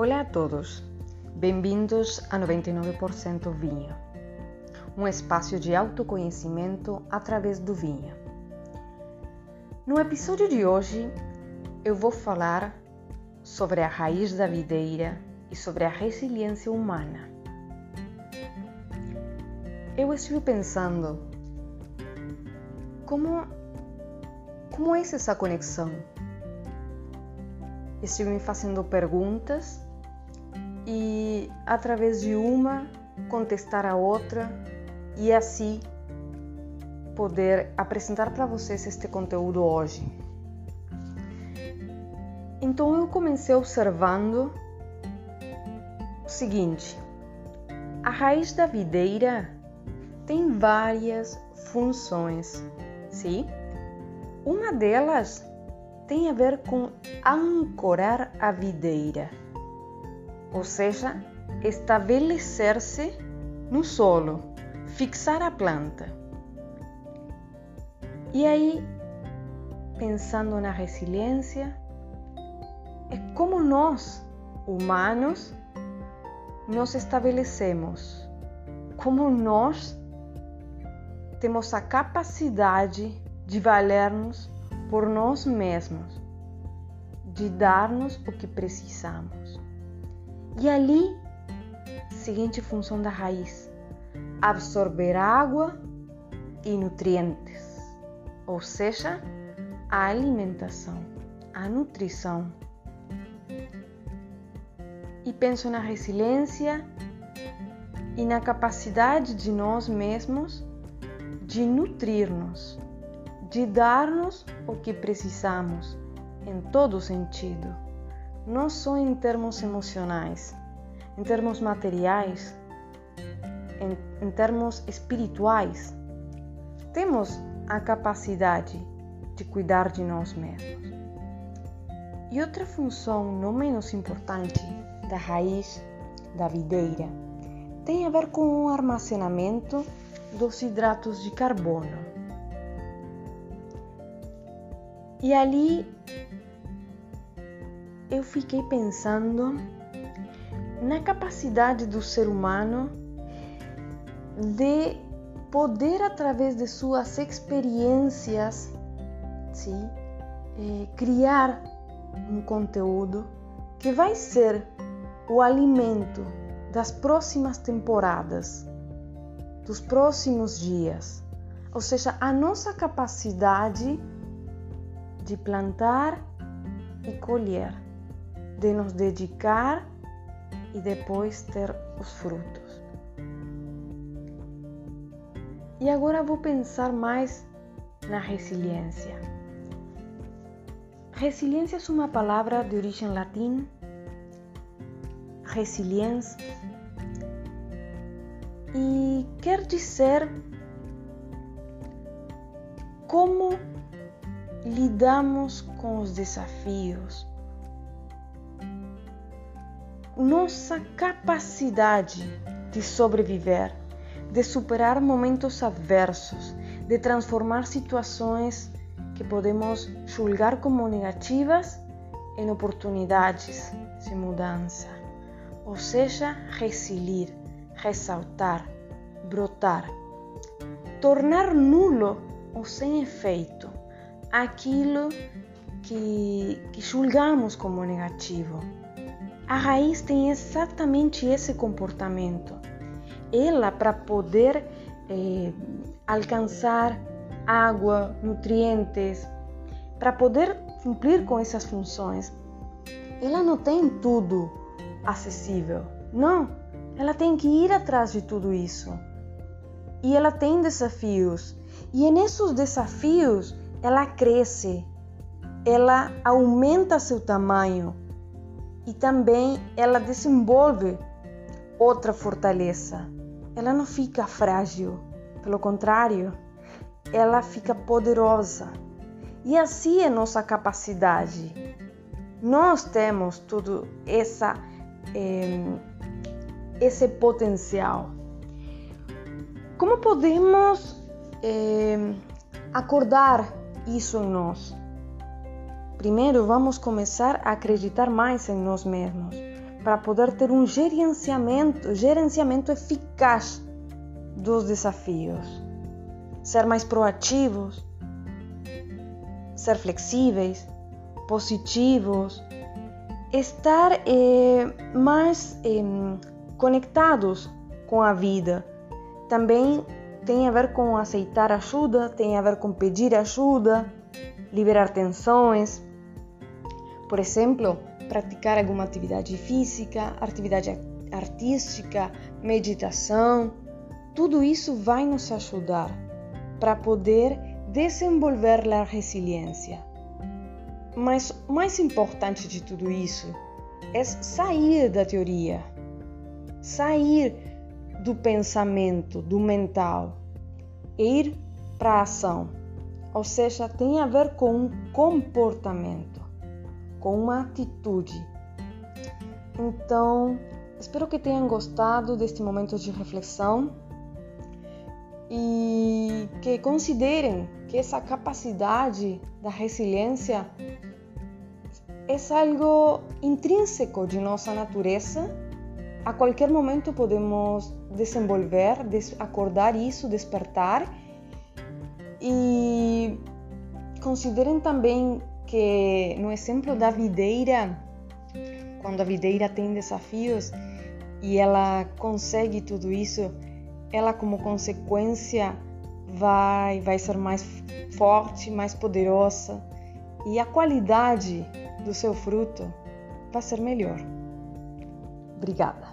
Olá a todos, bem-vindos a 99% Vinho, um espaço de autoconhecimento através do vinho. No episódio de hoje, eu vou falar sobre a raiz da videira e sobre a resiliência humana. Eu estive pensando como como é essa conexão? Estive me fazendo perguntas e através de uma contestar a outra e assim poder apresentar para vocês este conteúdo hoje. Então eu comecei observando o seguinte: a raiz da videira tem várias funções, sim? Uma delas tem a ver com ancorar a videira, ou seja, estabelecer-se no solo, fixar a planta. E aí, pensando na resiliência, é como nós, humanos, nos estabelecemos, como nós temos a capacidade de valer-nos por nós mesmos, de dar-nos o que precisamos. E ali, seguinte função da raiz: absorver água e nutrientes, ou seja, a alimentação, a nutrição. E penso na resiliência e na capacidade de nós mesmos de nutrir-nos de dar-nos o que precisamos, em todo sentido, não só em termos emocionais, em termos materiais, em, em termos espirituais. Temos a capacidade de cuidar de nós mesmos. E outra função não menos importante da raiz da videira tem a ver com o armazenamento dos hidratos de carbono. E ali eu fiquei pensando na capacidade do ser humano de poder, através de suas experiências, sim, eh, criar um conteúdo que vai ser o alimento das próximas temporadas, dos próximos dias. Ou seja, a nossa capacidade de plantar e colher, de nos dedicar e depois ter os frutos. E agora vou pensar mais na resiliência. Resiliência é uma palavra de origem latim, resiliência, e quer dizer como lidamos com os desafios. Nossa capacidade de sobreviver, de superar momentos adversos, de transformar situações que podemos julgar como negativas em oportunidades de mudança. Ou seja, resilir, ressaltar, brotar, tornar nulo ou sem efeito aquilo que, que julgamos como negativo. A raiz tem exatamente esse comportamento. Ela, para poder eh, alcançar água, nutrientes, para poder cumprir com essas funções, ela não tem tudo acessível. Não, ela tem que ir atrás de tudo isso. E ela tem desafios. E é nesses desafios ela cresce, ela aumenta seu tamanho e também ela desenvolve outra fortaleza. Ela não fica frágil, pelo contrário, ela fica poderosa. E assim é nossa capacidade. Nós temos todo essa, eh, esse potencial. Como podemos eh, acordar isso em nós. Primeiro, vamos começar a acreditar mais em nós mesmos, para poder ter um gerenciamento, gerenciamento eficaz dos desafios. Ser mais proativos, ser flexíveis, positivos, estar eh, mais eh, conectados com a vida. Também tem a ver com aceitar ajuda, tem a ver com pedir ajuda, liberar tensões. Por exemplo, praticar alguma atividade física, atividade artística, meditação. Tudo isso vai nos ajudar para poder desenvolver a resiliência. Mas o mais importante de tudo isso é sair da teoria, sair do pensamento, do mental, e ir para a ação. Ou seja, tem a ver com um comportamento, com uma atitude. Então, espero que tenham gostado deste momento de reflexão e que considerem que essa capacidade da resiliência é algo intrínseco de nossa natureza. A qualquer momento podemos desenvolver, acordar isso, despertar. E considerem também que no exemplo da videira, quando a videira tem desafios e ela consegue tudo isso, ela como consequência vai vai ser mais forte, mais poderosa e a qualidade do seu fruto vai ser melhor. Obrigada.